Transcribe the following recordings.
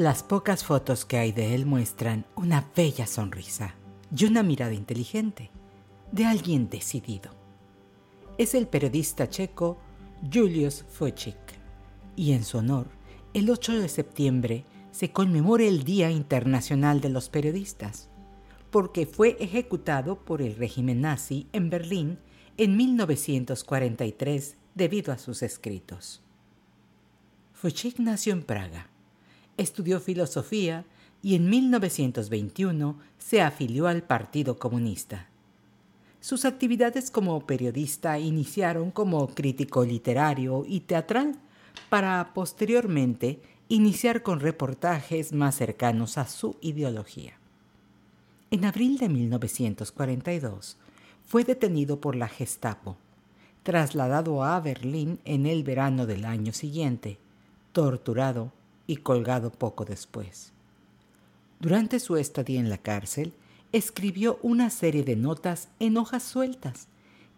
Las pocas fotos que hay de él muestran una bella sonrisa y una mirada inteligente de alguien decidido. Es el periodista checo Julius Fuchik y en su honor, el 8 de septiembre se conmemora el Día Internacional de los Periodistas, porque fue ejecutado por el régimen nazi en Berlín en 1943 debido a sus escritos. Fuchik nació en Praga estudió filosofía y en 1921 se afilió al Partido Comunista. Sus actividades como periodista iniciaron como crítico literario y teatral, para posteriormente iniciar con reportajes más cercanos a su ideología. En abril de 1942 fue detenido por la Gestapo, trasladado a Berlín en el verano del año siguiente, torturado y colgado poco después. Durante su estadía en la cárcel, escribió una serie de notas en hojas sueltas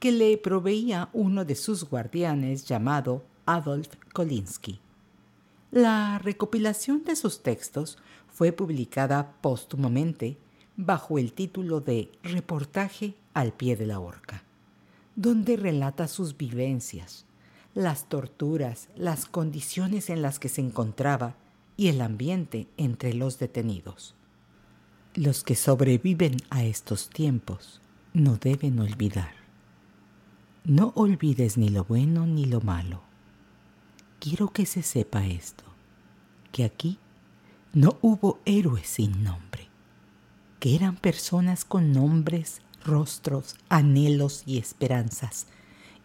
que le proveía uno de sus guardianes llamado Adolf Kolinsky. La recopilación de sus textos fue publicada póstumamente bajo el título de Reportaje al pie de la horca, donde relata sus vivencias, las torturas, las condiciones en las que se encontraba y el ambiente entre los detenidos. Los que sobreviven a estos tiempos no deben olvidar. No olvides ni lo bueno ni lo malo. Quiero que se sepa esto, que aquí no hubo héroes sin nombre, que eran personas con nombres, rostros, anhelos y esperanzas,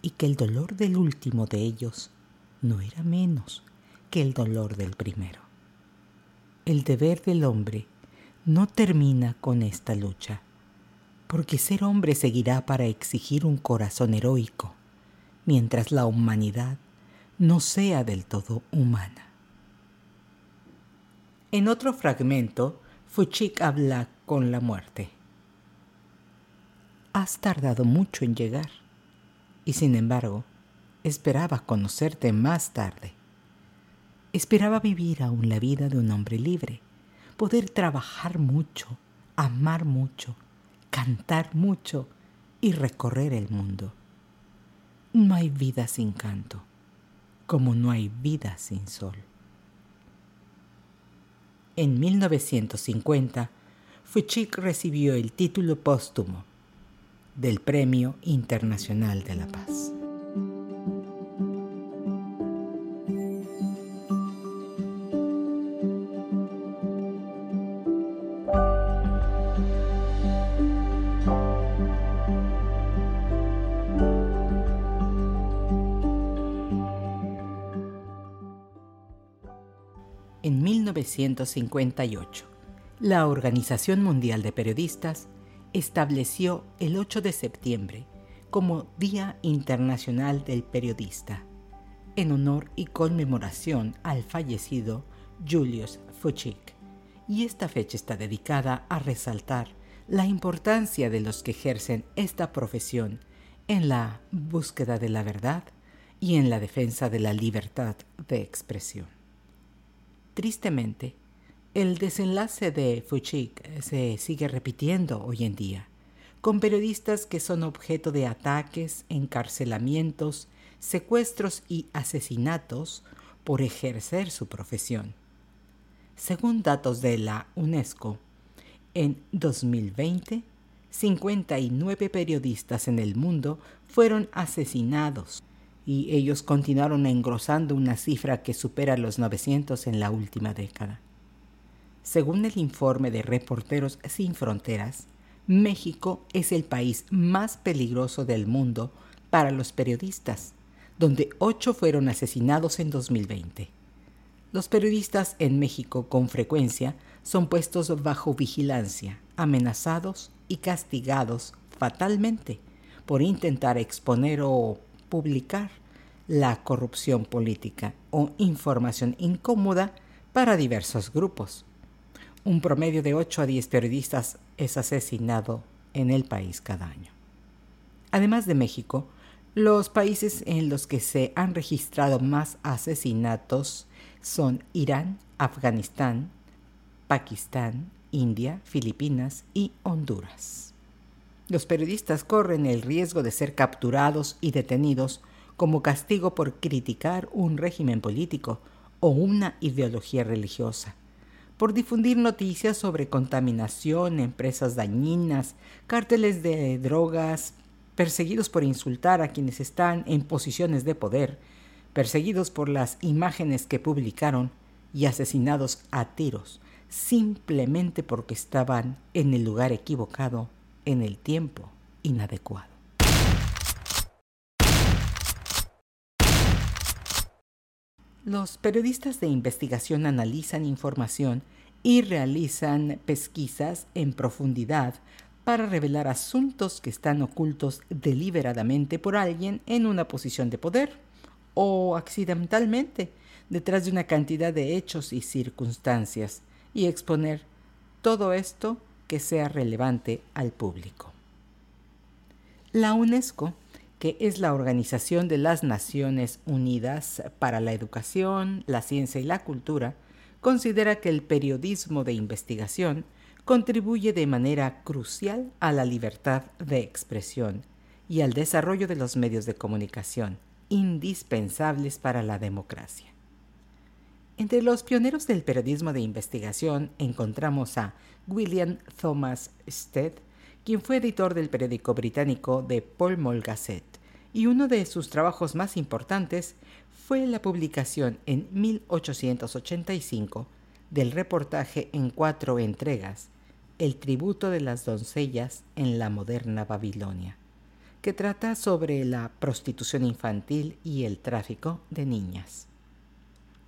y que el dolor del último de ellos no era menos que el dolor del primero el deber del hombre no termina con esta lucha, porque ser hombre seguirá para exigir un corazón heroico, mientras la humanidad no sea del todo humana. En otro fragmento, Fuchik habla con la muerte. Has tardado mucho en llegar, y sin embargo, esperaba conocerte más tarde. Esperaba vivir aún la vida de un hombre libre, poder trabajar mucho, amar mucho, cantar mucho y recorrer el mundo. No hay vida sin canto, como no hay vida sin sol. En 1950, Fuchik recibió el título póstumo del Premio Internacional de la Paz. En 1958, la Organización Mundial de Periodistas estableció el 8 de septiembre como Día Internacional del Periodista, en honor y conmemoración al fallecido Julius Fuchik. Y esta fecha está dedicada a resaltar la importancia de los que ejercen esta profesión en la búsqueda de la verdad y en la defensa de la libertad de expresión. Tristemente, el desenlace de Fuchik se sigue repitiendo hoy en día, con periodistas que son objeto de ataques, encarcelamientos, secuestros y asesinatos por ejercer su profesión. Según datos de la UNESCO, en 2020, 59 periodistas en el mundo fueron asesinados y ellos continuaron engrosando una cifra que supera los 900 en la última década. Según el informe de Reporteros Sin Fronteras, México es el país más peligroso del mundo para los periodistas, donde ocho fueron asesinados en 2020. Los periodistas en México con frecuencia son puestos bajo vigilancia, amenazados y castigados fatalmente por intentar exponer o publicar la corrupción política o información incómoda para diversos grupos. Un promedio de 8 a 10 periodistas es asesinado en el país cada año. Además de México, los países en los que se han registrado más asesinatos son Irán, Afganistán, Pakistán, India, Filipinas y Honduras. Los periodistas corren el riesgo de ser capturados y detenidos como castigo por criticar un régimen político o una ideología religiosa, por difundir noticias sobre contaminación, empresas dañinas, cárteles de drogas, perseguidos por insultar a quienes están en posiciones de poder, perseguidos por las imágenes que publicaron y asesinados a tiros, simplemente porque estaban en el lugar equivocado en el tiempo inadecuado. Los periodistas de investigación analizan información y realizan pesquisas en profundidad para revelar asuntos que están ocultos deliberadamente por alguien en una posición de poder o accidentalmente detrás de una cantidad de hechos y circunstancias y exponer todo esto que sea relevante al público. La UNESCO, que es la Organización de las Naciones Unidas para la Educación, la Ciencia y la Cultura, considera que el periodismo de investigación contribuye de manera crucial a la libertad de expresión y al desarrollo de los medios de comunicación, indispensables para la democracia. Entre los pioneros del periodismo de investigación encontramos a William Thomas Stead, quien fue editor del periódico británico The Pall Mall Gazette, y uno de sus trabajos más importantes fue la publicación en 1885 del reportaje en cuatro entregas, El tributo de las doncellas en la moderna Babilonia, que trata sobre la prostitución infantil y el tráfico de niñas.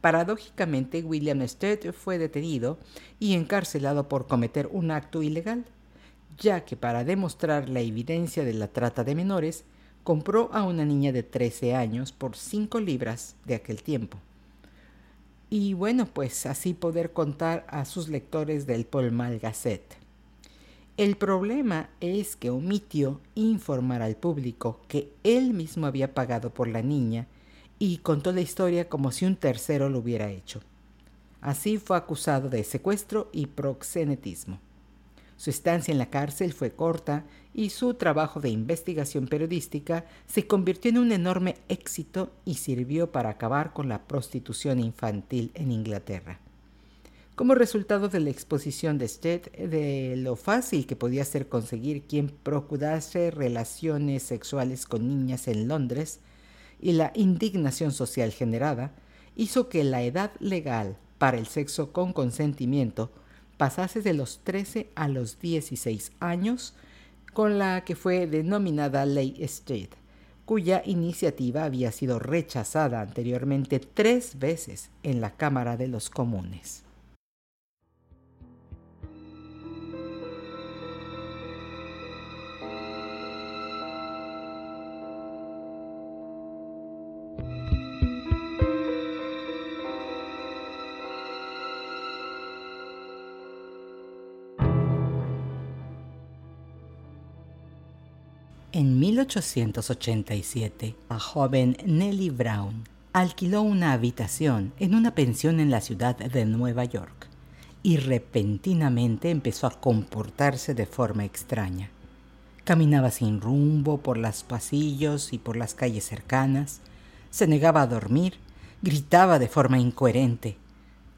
Paradójicamente, William Stead fue detenido y encarcelado por cometer un acto ilegal, ya que para demostrar la evidencia de la trata de menores, compró a una niña de 13 años por 5 libras de aquel tiempo. Y bueno, pues así poder contar a sus lectores del Polmal Gazette. El problema es que omitió informar al público que él mismo había pagado por la niña y contó la historia como si un tercero lo hubiera hecho. Así fue acusado de secuestro y proxenetismo. Su estancia en la cárcel fue corta y su trabajo de investigación periodística se convirtió en un enorme éxito y sirvió para acabar con la prostitución infantil en Inglaterra. Como resultado de la exposición de Stead de lo fácil que podía ser conseguir quien procurase relaciones sexuales con niñas en Londres, y la indignación social generada hizo que la edad legal para el sexo con consentimiento pasase de los 13 a los 16 años, con la que fue denominada Ley Street, cuya iniciativa había sido rechazada anteriormente tres veces en la Cámara de los Comunes. 1887, la joven Nellie Brown alquiló una habitación en una pensión en la ciudad de Nueva York y repentinamente empezó a comportarse de forma extraña. Caminaba sin rumbo por los pasillos y por las calles cercanas, se negaba a dormir, gritaba de forma incoherente.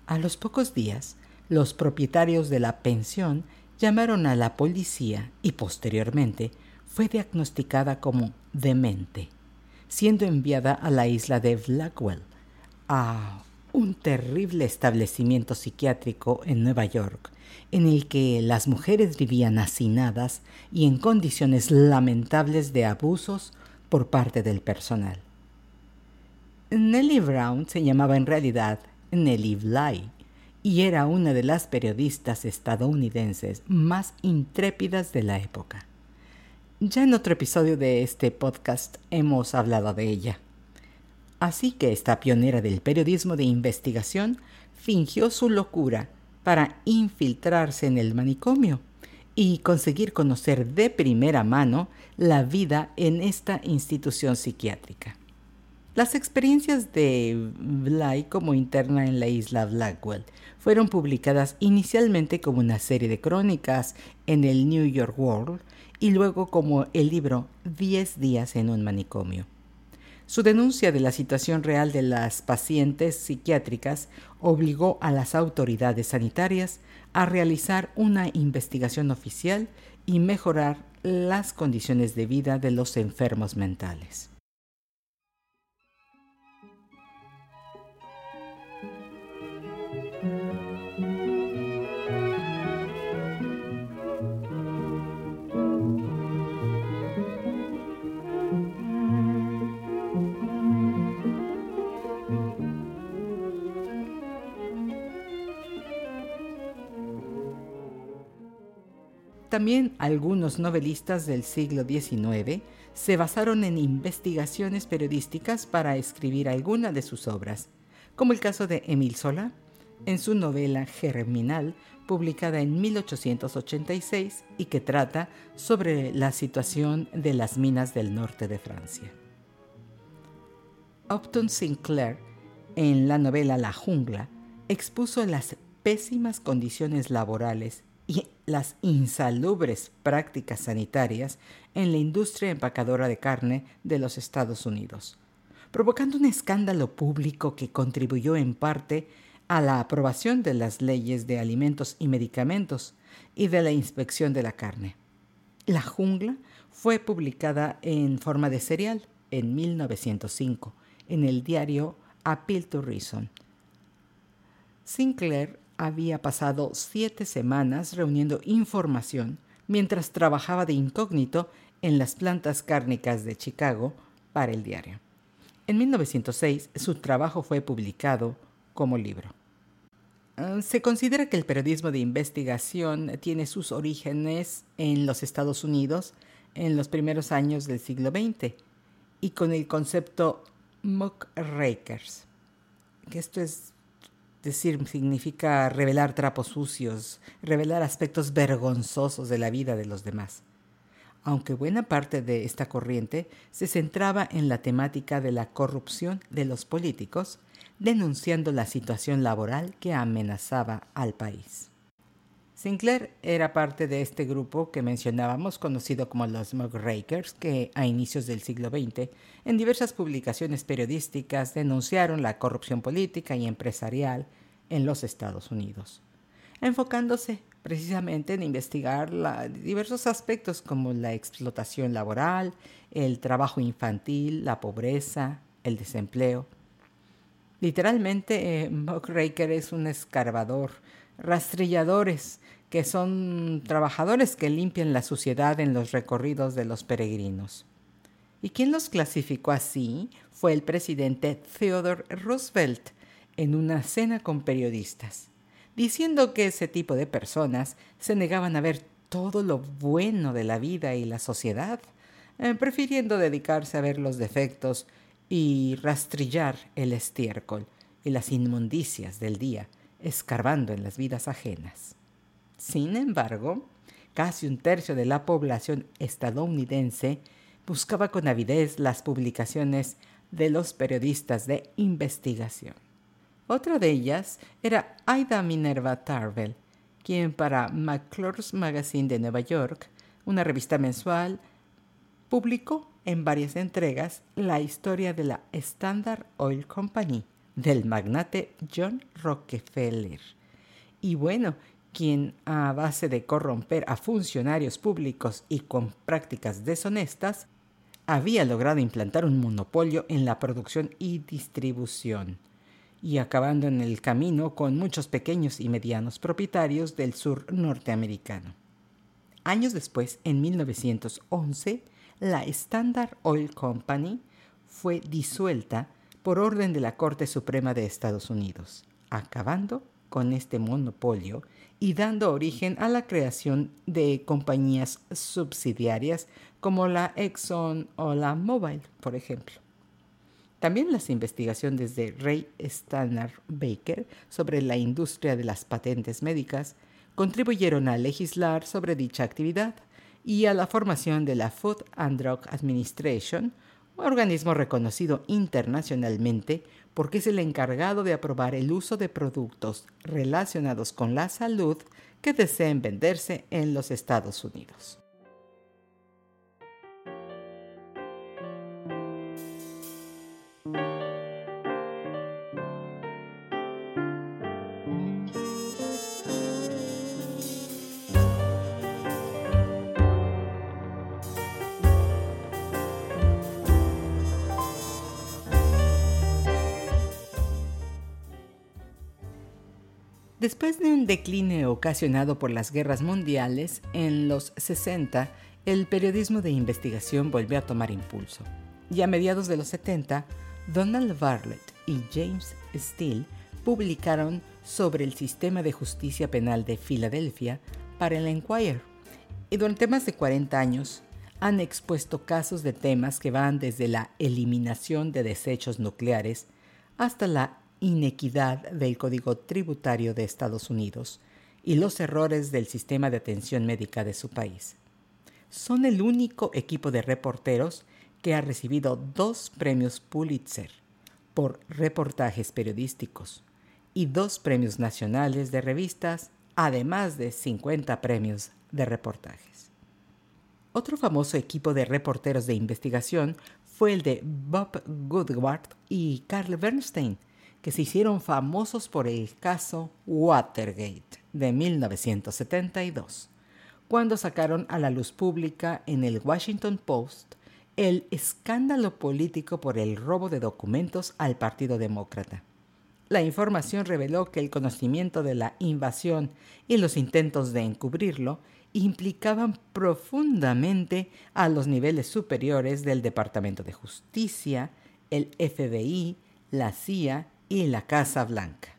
A los pocos días, los propietarios de la pensión llamaron a la policía y posteriormente fue diagnosticada como demente, siendo enviada a la isla de Blackwell, a un terrible establecimiento psiquiátrico en Nueva York, en el que las mujeres vivían hacinadas y en condiciones lamentables de abusos por parte del personal. Nellie Brown se llamaba en realidad Nellie Bly y era una de las periodistas estadounidenses más intrépidas de la época. Ya en otro episodio de este podcast hemos hablado de ella. Así que esta pionera del periodismo de investigación fingió su locura para infiltrarse en el manicomio y conseguir conocer de primera mano la vida en esta institución psiquiátrica. Las experiencias de Bly como interna en la isla Blackwell fueron publicadas inicialmente como una serie de crónicas en el New York World y luego como el libro Diez días en un manicomio. Su denuncia de la situación real de las pacientes psiquiátricas obligó a las autoridades sanitarias a realizar una investigación oficial y mejorar las condiciones de vida de los enfermos mentales. También algunos novelistas del siglo XIX se basaron en investigaciones periodísticas para escribir alguna de sus obras, como el caso de Émile Zola, en su novela Germinal, publicada en 1886 y que trata sobre la situación de las minas del norte de Francia. Upton Sinclair, en la novela La jungla, expuso las pésimas condiciones laborales y las insalubres prácticas sanitarias en la industria empacadora de carne de los Estados Unidos, provocando un escándalo público que contribuyó en parte a la aprobación de las leyes de alimentos y medicamentos y de la inspección de la carne. La jungla fue publicada en forma de serial en 1905 en el diario Appeal to Reason. Sinclair había pasado siete semanas reuniendo información mientras trabajaba de incógnito en las plantas cárnicas de Chicago para el diario. En 1906 su trabajo fue publicado como libro. Ah, se considera que el periodismo de investigación tiene sus orígenes en los Estados Unidos en los primeros años del siglo XX y con el concepto muckrakers, que esto es decir, significa revelar trapos sucios, revelar aspectos vergonzosos de la vida de los demás. Aunque buena parte de esta corriente se centraba en la temática de la corrupción de los políticos, denunciando la situación laboral que amenazaba al país. Sinclair era parte de este grupo que mencionábamos, conocido como los Muckrakers, que a inicios del siglo XX, en diversas publicaciones periodísticas, denunciaron la corrupción política y empresarial en los Estados Unidos, enfocándose precisamente en investigar diversos aspectos como la explotación laboral, el trabajo infantil, la pobreza, el desempleo. Literalmente, eh, Muckraker es un escarbador, rastrilladores, que son trabajadores que limpian la suciedad en los recorridos de los peregrinos. Y quien los clasificó así fue el presidente Theodore Roosevelt en una cena con periodistas, diciendo que ese tipo de personas se negaban a ver todo lo bueno de la vida y la sociedad, eh, prefiriendo dedicarse a ver los defectos y rastrillar el estiércol y las inmundicias del día, escarbando en las vidas ajenas. Sin embargo, casi un tercio de la población estadounidense buscaba con avidez las publicaciones de los periodistas de investigación. Otra de ellas era Aida Minerva Tarvel, quien para McClure's Magazine de Nueva York, una revista mensual, publicó en varias entregas la historia de la Standard Oil Company del magnate John Rockefeller. Y bueno, quien a base de corromper a funcionarios públicos y con prácticas deshonestas, había logrado implantar un monopolio en la producción y distribución, y acabando en el camino con muchos pequeños y medianos propietarios del sur norteamericano. Años después, en 1911, la Standard Oil Company fue disuelta por orden de la Corte Suprema de Estados Unidos, acabando con este monopolio y dando origen a la creación de compañías subsidiarias como la Exxon o la Mobile, por ejemplo. También las investigaciones de Ray Stannard Baker sobre la industria de las patentes médicas contribuyeron a legislar sobre dicha actividad y a la formación de la Food and Drug Administration, organismo reconocido internacionalmente porque es el encargado de aprobar el uso de productos relacionados con la salud que deseen venderse en los Estados Unidos. Después de un decline ocasionado por las guerras mundiales, en los 60 el periodismo de investigación volvió a tomar impulso. Y a mediados de los 70, Donald Bartlett y James Steele publicaron sobre el sistema de justicia penal de Filadelfia para el Enquirer. Y durante más de 40 años han expuesto casos de temas que van desde la eliminación de desechos nucleares hasta la inequidad del Código Tributario de Estados Unidos y los errores del sistema de atención médica de su país. Son el único equipo de reporteros que ha recibido dos premios Pulitzer por reportajes periodísticos y dos premios nacionales de revistas, además de 50 premios de reportajes. Otro famoso equipo de reporteros de investigación fue el de Bob Goodward y Carl Bernstein, que se hicieron famosos por el caso Watergate de 1972, cuando sacaron a la luz pública en el Washington Post el escándalo político por el robo de documentos al Partido Demócrata. La información reveló que el conocimiento de la invasión y los intentos de encubrirlo implicaban profundamente a los niveles superiores del Departamento de Justicia, el FBI, la CIA y la Casa Blanca.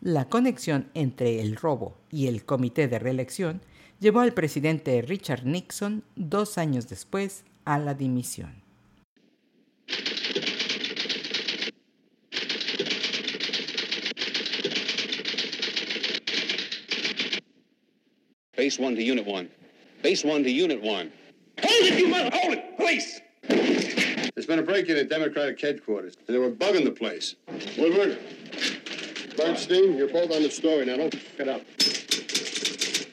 La conexión entre el robo y el comité de reelección llevó al presidente Richard Nixon dos años después a la dimisión. Base 1 to Unit 1. Base 1 to Unit 1. Hold it, you mother! Hold it, police! There's been a break-in at Democratic headquarters, and they were bugging the place. Woodward, Bernstein, you're both on the story. Now don't it up.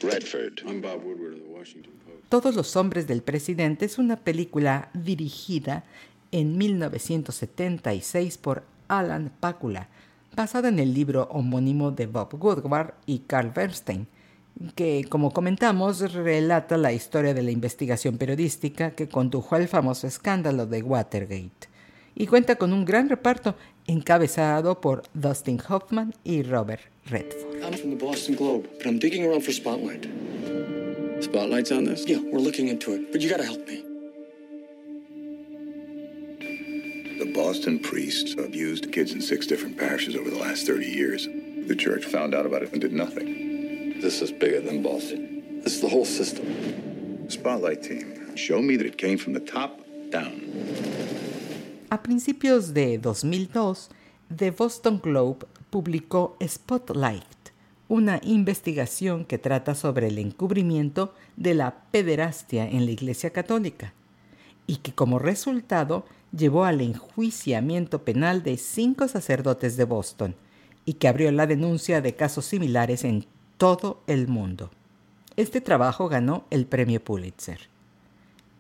Redford. I'm Bob Woodward of the Washington Post. Todos los hombres del presidente es una película dirigida en 1976 por Alan Pakula, basada en el libro homónimo de Bob Woodward y Carl Bernstein que, como comentamos, relata la historia de la investigación periodística que condujo al famoso escándalo de Watergate y cuenta con un gran reparto encabezado por Dustin Hoffman y Robert Redford. I'm from the Boston Globe, but I'm digging around for Spotlight. Spotlight's on this? Yeah, we're looking into it, but you gotta help me. The Boston priests abused kids in six different parishes over the last 30 years. The church found out about it and did nothing. This is bigger than Boston. This is the whole system. Spotlight team. Show me that it came from the top down. A principios de 2002, The Boston Globe publicó Spotlight, una investigación que trata sobre el encubrimiento de la pederastia en la Iglesia Católica y que como resultado llevó al enjuiciamiento penal de cinco sacerdotes de Boston y que abrió la denuncia de casos similares en todo el mundo. Este trabajo ganó el premio Pulitzer.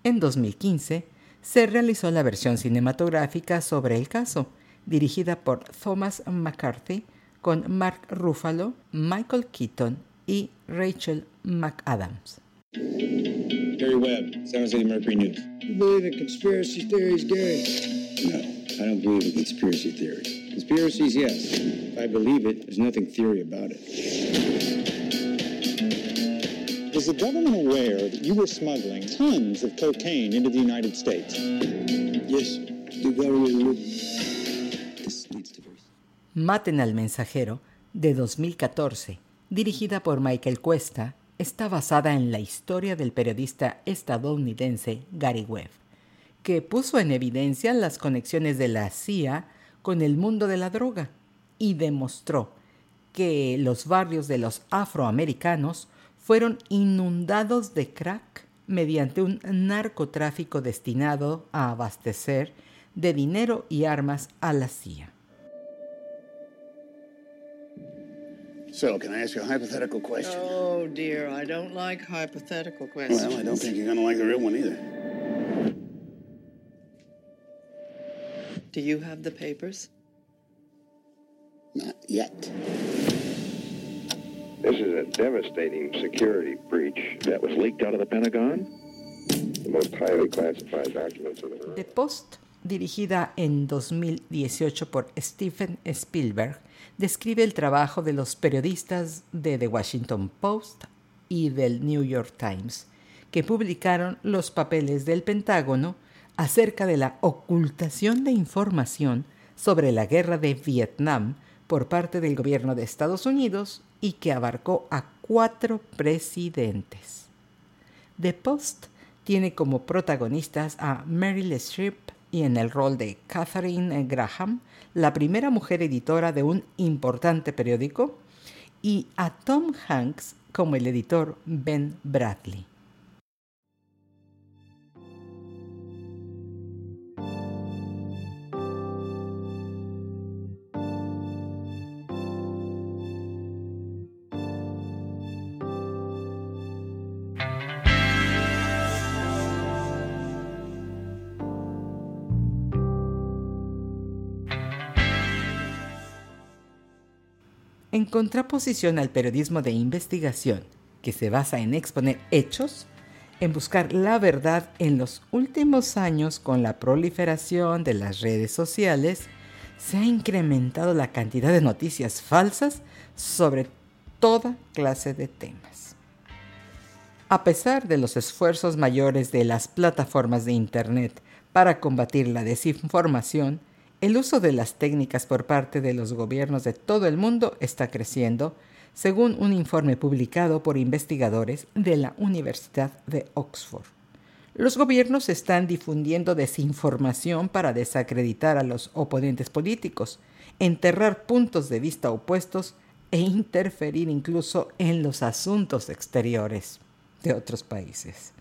En 2015 se realizó la versión cinematográfica sobre el caso, dirigida por Thomas McCarthy, con Mark Ruffalo, Michael Keaton y Rachel McAdams. Gary Webb, San Jose Mercury News. You believe in conspiracy theories, Gary? No, I don't believe in conspiracy theories. Conspiracies, yes. If I believe it, there's nothing theory about it. Is the government aware that you were smuggling tons of cocaine into the United States? Yes, the government knew. This needs to be. Maten al mensajero, de 2014, dirigida por Michael Cuesta, está basada en la historia del periodista estadounidense Gary Webb, que puso en evidencia las conexiones de la CIA con el mundo de la droga y demostró que los barrios de los afroamericanos fueron inundados de crack mediante un narcotráfico destinado a abastecer de dinero y armas a la CIA. So, can I ask you a hypothetical question? Oh dear, I don't like hypothetical questions. Well, I don't think you're going to like the real one either. Do you have the papers? Not yet. This is a devastating security breach that was leaked out of the Pentagon. The most highly classified documents in the world. The Post, dirigida en 2018 por Stephen Spielberg, describe el trabajo de los periodistas de The Washington Post y del New York Times, que publicaron los papeles del Pentágono acerca de la ocultación de información sobre la guerra de Vietnam por parte del gobierno de Estados Unidos y que abarcó a cuatro presidentes. The Post tiene como protagonistas a Meryl Streep y en el rol de Catherine Graham, la primera mujer editora de un importante periódico, y a Tom Hanks como el editor Ben Bradley. En contraposición al periodismo de investigación, que se basa en exponer hechos, en buscar la verdad en los últimos años con la proliferación de las redes sociales, se ha incrementado la cantidad de noticias falsas sobre toda clase de temas. A pesar de los esfuerzos mayores de las plataformas de Internet para combatir la desinformación, el uso de las técnicas por parte de los gobiernos de todo el mundo está creciendo, según un informe publicado por investigadores de la Universidad de Oxford. Los gobiernos están difundiendo desinformación para desacreditar a los oponentes políticos, enterrar puntos de vista opuestos e interferir incluso en los asuntos exteriores de otros países.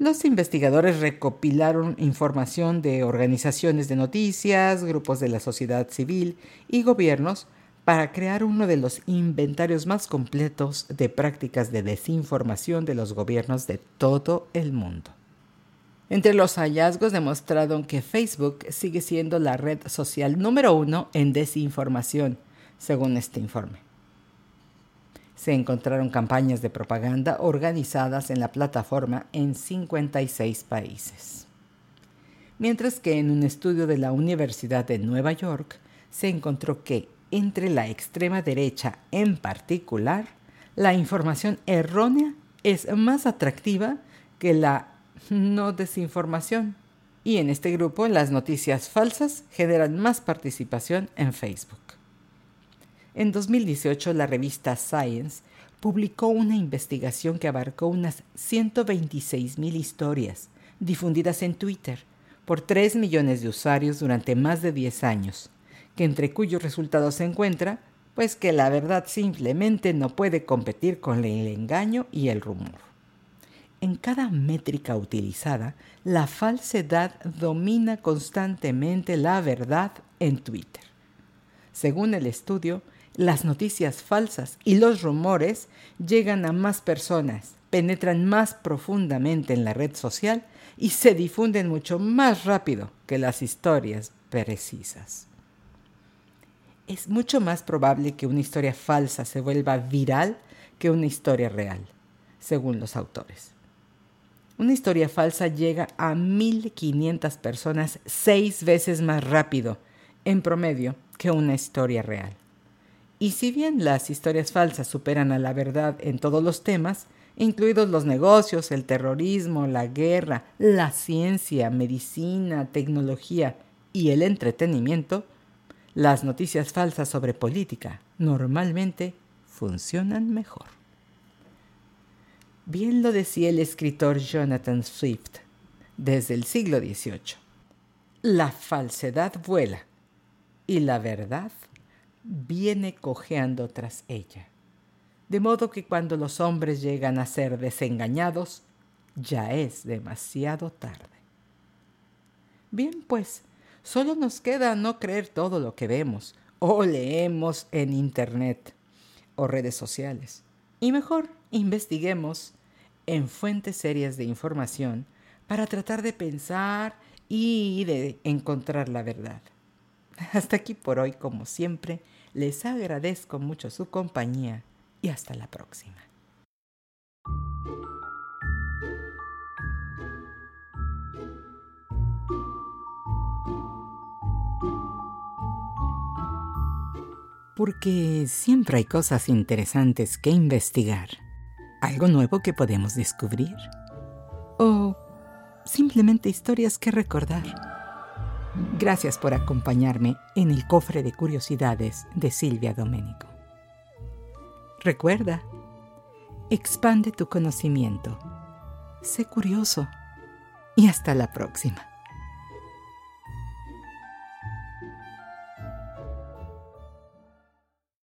Los investigadores recopilaron información de organizaciones de noticias, grupos de la sociedad civil y gobiernos para crear uno de los inventarios más completos de prácticas de desinformación de los gobiernos de todo el mundo. Entre los hallazgos demostraron que Facebook sigue siendo la red social número uno en desinformación, según este informe se encontraron campañas de propaganda organizadas en la plataforma en 56 países. Mientras que en un estudio de la Universidad de Nueva York se encontró que entre la extrema derecha en particular, la información errónea es más atractiva que la no desinformación. Y en este grupo las noticias falsas generan más participación en Facebook. En 2018, la revista Science publicó una investigación que abarcó unas 126 mil historias difundidas en Twitter por 3 millones de usuarios durante más de 10 años, que entre cuyos resultados se encuentra, pues que la verdad simplemente no puede competir con el engaño y el rumor. En cada métrica utilizada, la falsedad domina constantemente la verdad en Twitter. Según el estudio, las noticias falsas y los rumores llegan a más personas, penetran más profundamente en la red social y se difunden mucho más rápido que las historias precisas. es mucho más probable que una historia falsa se vuelva viral que una historia real, según los autores. Una historia falsa llega a 1.500 personas seis veces más rápido, en promedio, que una historia real. Y si bien las historias falsas superan a la verdad en todos los temas, incluidos los negocios, el terrorismo, la guerra, la ciencia, medicina, tecnología y el entretenimiento, las noticias falsas sobre política normalmente funcionan mejor. Bien lo decía el escritor Jonathan Swift desde el siglo XVIII. La falsedad vuela y la verdad viene cojeando tras ella. De modo que cuando los hombres llegan a ser desengañados, ya es demasiado tarde. Bien, pues, solo nos queda no creer todo lo que vemos o leemos en Internet o redes sociales. Y mejor investiguemos en fuentes serias de información para tratar de pensar y de encontrar la verdad. Hasta aquí por hoy, como siempre, les agradezco mucho su compañía y hasta la próxima. Porque siempre hay cosas interesantes que investigar, algo nuevo que podemos descubrir o simplemente historias que recordar. Gracias por acompañarme en el cofre de curiosidades de Silvia Domenico. Recuerda, expande tu conocimiento, sé curioso y hasta la próxima.